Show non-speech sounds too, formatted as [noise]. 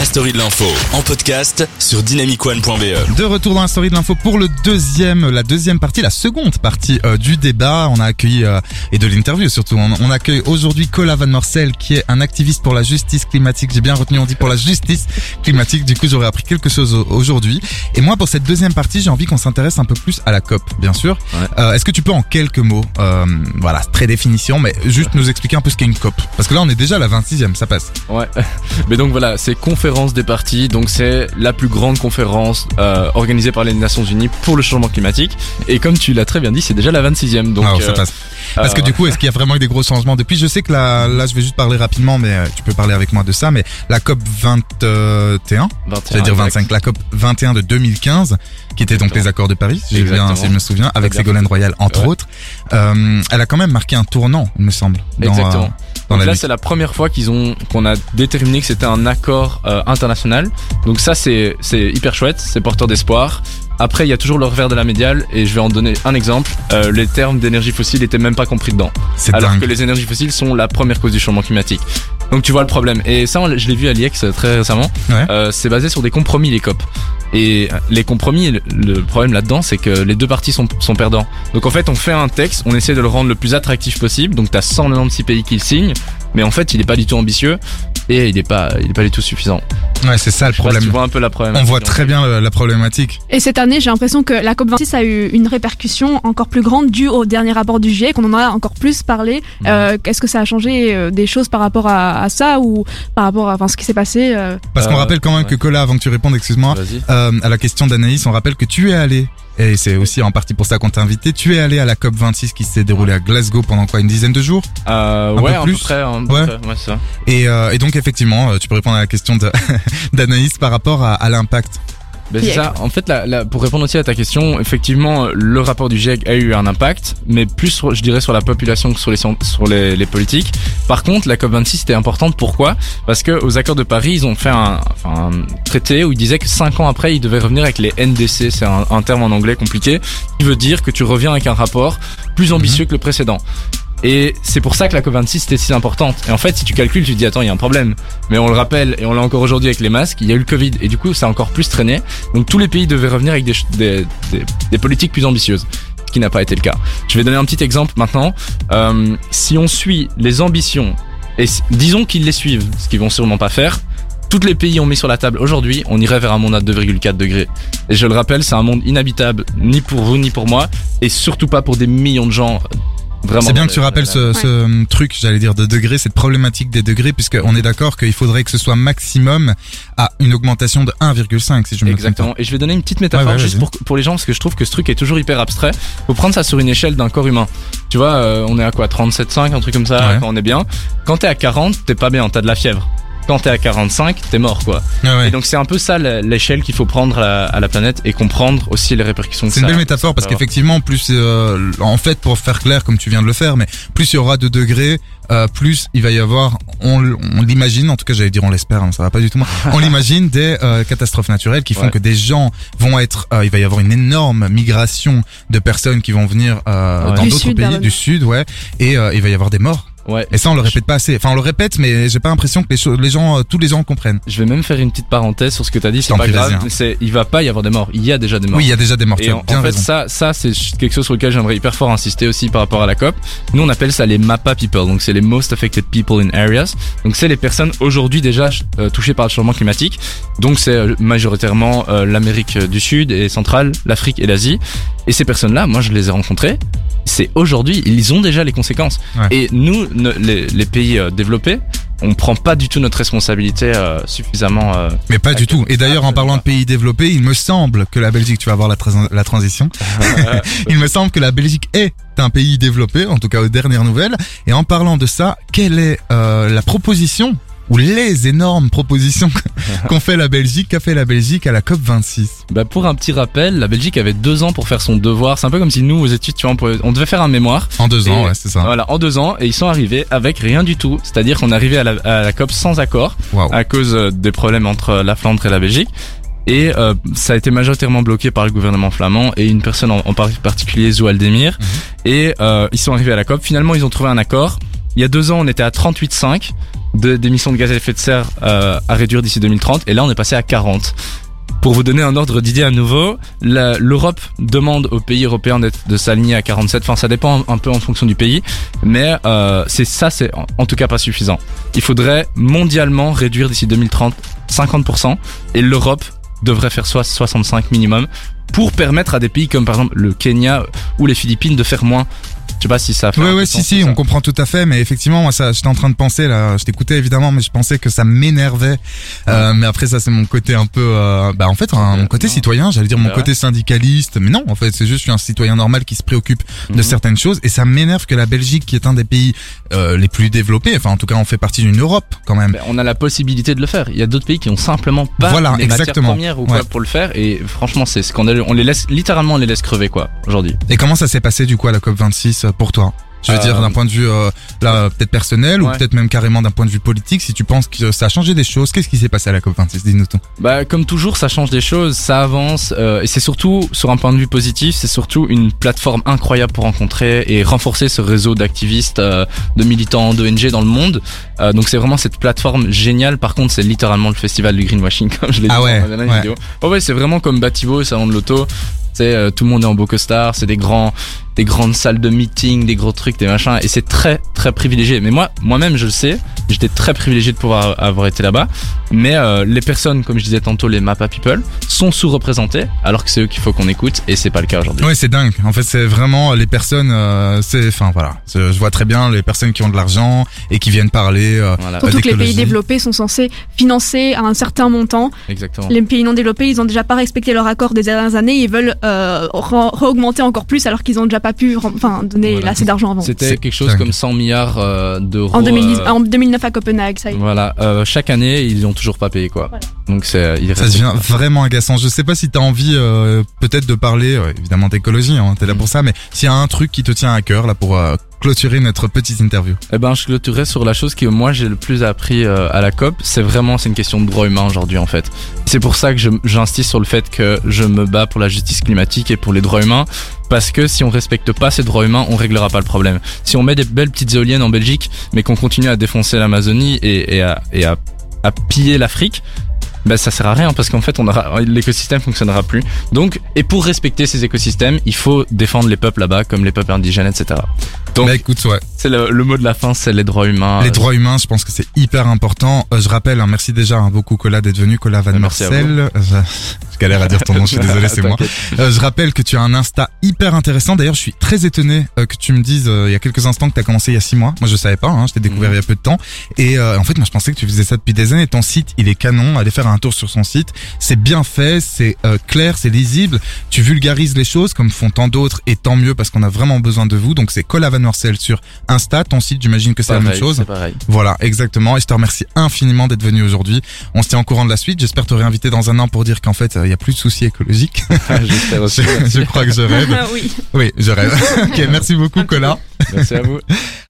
La story de l'info en podcast sur dynamicone.be. De retour dans la story de l'info pour le deuxième, la deuxième partie, la seconde partie euh, du débat. On a accueilli euh, et de l'interview surtout. On, on accueille aujourd'hui Cola Van Morcel qui est un activiste pour la justice climatique. J'ai bien retenu, on dit pour la justice climatique. Du coup, j'aurais appris quelque chose au- aujourd'hui. Et moi, pour cette deuxième partie, j'ai envie qu'on s'intéresse un peu plus à la COP, bien sûr. Ouais. Euh, Est-ce que tu peux en quelques mots, euh, voilà, très définition, mais juste nous expliquer un peu ce qu'est une COP? Parce que là, on est déjà à la 26e, ça passe. Ouais. [laughs] Mais donc voilà, c'est conférence des partis. Donc c'est la plus grande conférence euh, organisée par les Nations Unies pour le changement climatique. Et comme tu l'as très bien dit, c'est déjà la 26e. Donc Ah, ça euh, passe. Parce que euh, du coup, est-ce qu'il y a vraiment eu des gros changements depuis? Je sais que là, là, je vais juste parler rapidement, mais tu peux parler avec moi de ça. Mais la COP 21, 21, j'allais dire exact. 25, la COP 21 de 2015, qui était donc les accords de Paris, si, bien, je me souviens, avec Ségolène Royal entre Ouais. autres. Euh, elle a quand même marqué un tournant, il me semble. Dans, Exactement. euh, dans Donc la là, c'est la première fois qu'ils ont qu'on a déterminé que c'était un accord euh, international. Donc ça, c'est c'est hyper chouette, c'est porteur d'espoir. Après, il y a toujours le revers de la médiale, et je vais en donner un exemple. Euh, les termes d'énergie fossile étaient même pas compris dedans. c'est alors dingue. que les énergies fossiles sont la première cause du changement climatique. Donc tu vois le problème. Et ça, je l'ai vu à l'IEX euh, très récemment. Ouais. Euh, c'est basé sur des compromis, les COP. Et euh, les compromis, le, le problème là-dedans, c'est que les deux parties sont, sont perdants. Donc en fait, on fait un texte, on essaie de le rendre le plus attractif possible. Donc t'as 196 pays qui le signent, mais en fait, il est pas du tout ambitieux et il est pas, il est pas du tout suffisant. Ouais, c'est ça le pas si problème. tu vois un peu la problématique. On voit très bien le- la problématique. Et cette année, j'ai l'impression que la COP26 a eu une répercussion encore plus grande due au dernier rapport du GIEC, qu'on en a encore plus parlé. Euh, Est-ce que ça a changé euh, des choses par rapport à, à ça ou par rapport à enfin, ce qui s'est passé euh, Parce qu'on Euh, rappelle quand même que. Cola, avant que tu répondes, excuse-moi, euh, à la question d'Anaïs, on rappelle que tu es allé, et c'est aussi en partie pour ça qu'on t'a invité, tu es allé à la COP 26 qui s'est déroulée à Glasgow pendant quoi, une dizaine de jours? Euh, un ouais, peu plus. peu près. un peu Ouais. près, ouais, c'est ça. et, euh, et donc effectivement, euh, tu peux répondre à la question [laughs] d'Anaïs par rapport à, à l'impact. Ben, c'est ça. En fait, la, la- pour répondre aussi à ta question, effectivement, le rapport du GIEC a eu un impact, mais plus, sur- je dirais, sur la population que sur les, sur les, les politiques. Par contre, la COP26 était importante. Pourquoi? Parce que aux accords de Paris, ils ont fait un, enfin, un traité où ils disaient que cinq ans après, ils devaient revenir avec les NDC. C'est un, un terme en anglais compliqué, qui veut dire que tu reviens avec un rapport plus ambitieux que le précédent. Et c'est pour ça que la COP26 était si importante. Et en fait, si tu calcules, tu te dis attends, il y a un problème. Mais on le rappelle et on l'a encore aujourd'hui avec les masques, il y a eu le Covid et du coup, ça a encore plus traîné. Donc tous les pays devaient revenir avec des, des, des, des politiques plus ambitieuses, ce qui n'a pas été le cas. Je vais donner un petit exemple maintenant. Euh, si on suit les ambitions, et disons qu'ils les suivent, ce qu'ils vont sûrement pas faire, tous les pays ont mis sur la table aujourd'hui, on irait vers un monde à 2,4 degrés. Et je le rappelle, c'est un monde inhabitable, ni pour vous, ni pour moi, et surtout pas pour des millions de gens. Euh, Vraiment. C'est bien que tu les- rappelles ce, ce euh, truc, j'allais dire, de degrés, cette problématique des degrés, puisqu'on est d'accord qu'il faudrait que ce soit maximum à une augmentation de 1,5 si je me Exactement. Et je vais donner une petite métaphore Ouais, ouais, juste pour, pour les gens parce que je trouve que ce truc est toujours hyper abstrait. Faut prendre ça sur une échelle d'un corps humain. Tu vois, euh, on est à quoi 37,5, un truc comme ça, quand on est bien. Quand t'es à 40, t'es pas bien, t'as de la fièvre. Quand t'es à 45, t'es mort quoi. Ouais, ouais. Et donc c'est un peu ça l'échelle qu'il faut prendre à la, à la planète et comprendre aussi les répercussions. C'est une belle métaphore parce qu'effectivement, plus euh, en fait, pour faire clair, comme tu viens de le faire, mais plus il y aura de degrés, euh, plus il va y avoir, on, l'imagine, en tout cas j'allais dire on l'espère, hein, ça va pas du tout. moi. [laughs] On l'imagine des euh, catastrophes naturelles qui font Ouais. que des gens vont être, euh, il va y avoir une énorme migration de personnes qui vont venir euh, Ouais. dans d'autres pays du sud, ouais, et euh, il va y avoir des morts. Ouais. Et ça on le répète pas assez. Enfin on le répète, mais j'ai pas l'impression que les, gens, euh, tous les gens comprennent. Je vais même faire une petite parenthèse sur ce que t'as dit. C'est pas grave. hein. C'est, il va pas y avoir des morts. Il y a déjà des morts. Oui, il y a déjà des morts. tu Et as en, bien en fait, raison. ça, ça c'est quelque chose sur lequel j'aimerais hyper fort insister aussi par rapport à la COP. Nous, on appelle ça les MAPA people, donc c'est les Most Affected People in Areas. Donc c'est les personnes aujourd'hui déjà euh, touchées par le changement climatique. Donc c'est euh, majoritairement euh, l'Amérique du Sud et centrale, l'Afrique et l'Asie. Et ces personnes-là, moi, je les ai rencontrées. C'est aujourd'hui, ils ont déjà les conséquences. Ouais. Et nous, ne- les, les pays euh, développés, on prend pas du tout notre responsabilité euh, suffisamment. euh, Mais pas du tout. Et d'ailleurs, en parlant de pays développés, il me semble que la Belgique, tu vas voir la, trans- la transition, [laughs] il me semble que la Belgique est un pays développé, en tout cas aux dernières nouvelles. Et en parlant de ça, quelle est euh, la proposition ou les énormes propositions [laughs] qu'ont fait la Belgique, qu'a fait la Belgique à la COP 26 Bah pour un petit rappel, la Belgique avait deux ans pour faire son devoir. C'est un peu comme si nous, aux études, tu vois, on, pouvait- on devait faire un mémoire. En deux ans, ouais, c'est ça. Voilà, en deux ans, et ils sont arrivés avec rien du tout. C'est-à-dire qu'on est arrivé à la, à la COP sans accord à cause euh, des problèmes entre la Flandre et la Belgique. Et euh, ça a été majoritairement bloqué par le gouvernement flamand et une personne en, en par- particulier, Zoualdemir. Et euh, ils sont arrivés à la COP. Finalement, ils ont trouvé un accord. Il y a deux ans, on était à 38,5. De- d'émissions de gaz à effet de serre euh, à réduire d'ici 2030 et là on est passé à 40. Pour vous donner un ordre d'idée à nouveau, l'Europe demande aux pays européens de s'aligner à 47. Enfin, ça dépend un, un peu en fonction du pays, mais euh, c'est ça, c'est en, en tout cas pas suffisant. Il faudrait mondialement réduire d'ici 2030 50% et l'Europe devrait faire soit 65 minimum pour permettre à des pays comme par exemple le Kenya ou les Philippines de faire moins. Je sais pas si ça fait. Ouais, ouais, si, si, on comprend tout à fait, mais effectivement, moi, ça, j'étais en train de penser, là, je t'écoutais évidemment, mais je pensais que ça m'énervait. Euh, mais après, ça, c'est mon côté un peu, euh, bah, en fait, un- mon côté citoyen, j'allais dire mon Bah côté syndicaliste, mais non, en fait, c'est juste, je suis un citoyen normal qui se préoccupe de Mhm. certaines choses, et ça m'énerve que la Belgique, qui est un des pays euh, les plus développés, enfin, en tout cas, on fait partie d'une Europe, quand même. On a la possibilité de le faire. Il y a d'autres pays qui ont simplement pas Voilà, les matières premières ou quoi pour le faire et franchement c'est scandaleux. On les laisse littéralement on les laisse crever quoi aujourd'hui. Et comment ça s'est passé, du coup, à la COP26 euh, pour toi? Je veux Euh, dire d'un point de vue euh, là peut-être personnel ou Ouais. peut-être même carrément d'un point de vue politique si tu penses que ça a changé des choses qu'est-ce qui s'est passé à la COP26 dis-nous tout Bah comme toujours ça change des choses, ça avance euh, et c'est surtout sur un point de vue positif, c'est surtout une plateforme incroyable pour rencontrer et renforcer ce réseau d'activistes, euh, de militants, d'ONG dans le monde. Euh, donc c'est vraiment cette plateforme géniale. Par contre c'est littéralement le festival du greenwashing [laughs] comme je l'ai Ah dit ouais, dans la dernière ouais. vidéo. Oh ouais c'est vraiment comme Bativo, salon de l'auto. C'est euh, tout le monde est en beau costard, c'est des grands, des grandes salles de meeting, des gros trucs, des machins, et c'est très très privilégié. Mais moi, moi-même, je le sais, j'étais très privilégié de pouvoir avoir été là-bas. Mais euh, les personnes, comme je disais tantôt, les Mappa People, sont sous-représentées, alors que c'est eux qu'il faut qu'on écoute, et c'est pas le cas aujourd'hui. Ouais, c'est dingue. En fait, c'est vraiment les personnes. euh, c'est, enfin voilà, je vois très bien les personnes qui ont de l'argent et qui viennent parler. euh, Voilà, Euh, Surtout que les pays développés sont censés financer à un certain montant. exactement. Les pays non développés, ils ont déjà pas respecté leur accord des dernières années. Ils veulent euh, re-augmenter encore plus alors qu'ils ont déjà pas pu enfin, donner Voilà. assez d'argent avant. C'était quelque chose dingue. comme 100 milliards euh, d'euros. En, 2010 euh, en 2009 à Copenhague, ça y est. Voilà, euh, chaque année, ils ont toujours pas payé quoi. Voilà. Donc c'est, il Ça devient vraiment agaçant. Je sais pas si t'as envie, euh, peut-être de parler, euh, évidemment d'écologie, hein, t'es là pour ça, mais s'il y a un truc qui te tient à cœur là pour euh, clôturer notre petite interview. Eh ben, je clôturerai sur la chose que moi j'ai le plus appris euh, à la COP. C'est vraiment, c'est une question de droit humain aujourd'hui en fait. C'est pour ça que j'insiste sur le fait que je me bats pour la justice climatique et pour les droits humains. Parce que si on respecte pas ces droits humains, on réglera pas le problème. Si on met des belles petites éoliennes en Belgique, mais qu'on continue à défoncer l'Amazonie et, à, piller l'Afrique, ben ça sert à rien parce qu'en fait on aura l'écosystème fonctionnera plus. Donc et pour respecter ces écosystèmes, il faut défendre les peuples là-bas comme les peuples indigènes, etc. Donc Bah écoute, ouais. C'est le, le mot de la fin, c'est les droits humains. Les droits humains, je pense que c'est hyper important. Euh, je rappelle, hein, merci déjà hein, beaucoup Cola d'être venu, Cola Van Merci Marcel. Euh, Je, je galère à dire ton nom, je suis [laughs] désolé, c'est moi. Euh, je rappelle que tu as un Insta hyper intéressant. D'ailleurs, je suis très étonné euh, que tu me dises euh, il y a quelques instants que tu as commencé il y a six mois. Moi, je savais pas. Hein, je t'ai découvert Mhm. il y a peu de temps. Et euh, en fait, moi, je pensais que tu faisais ça depuis des années. Ton site, il est canon. Allez faire un tour sur son site. C'est bien fait, c'est euh, clair, c'est lisible. Tu vulgarises les choses comme font tant d'autres et tant mieux parce qu'on a vraiment besoin de vous. Donc, c'est Cola Van Marcel sur Insta. Ton site, j'imagine que c'est la même chose. C'est pareil. Voilà, exactement. Et je te remercie infiniment d'être venu aujourd'hui. On se tient au courant de la suite. J'espère te réinviter dans un an pour dire qu'en fait, euh, il y a plus de soucis écologiques. [laughs] J'espère aussi. je, je crois que je rêve. Ah oui. Oui, je rêve. [laughs] ok, merci beaucoup, Cola. Merci à vous. [laughs]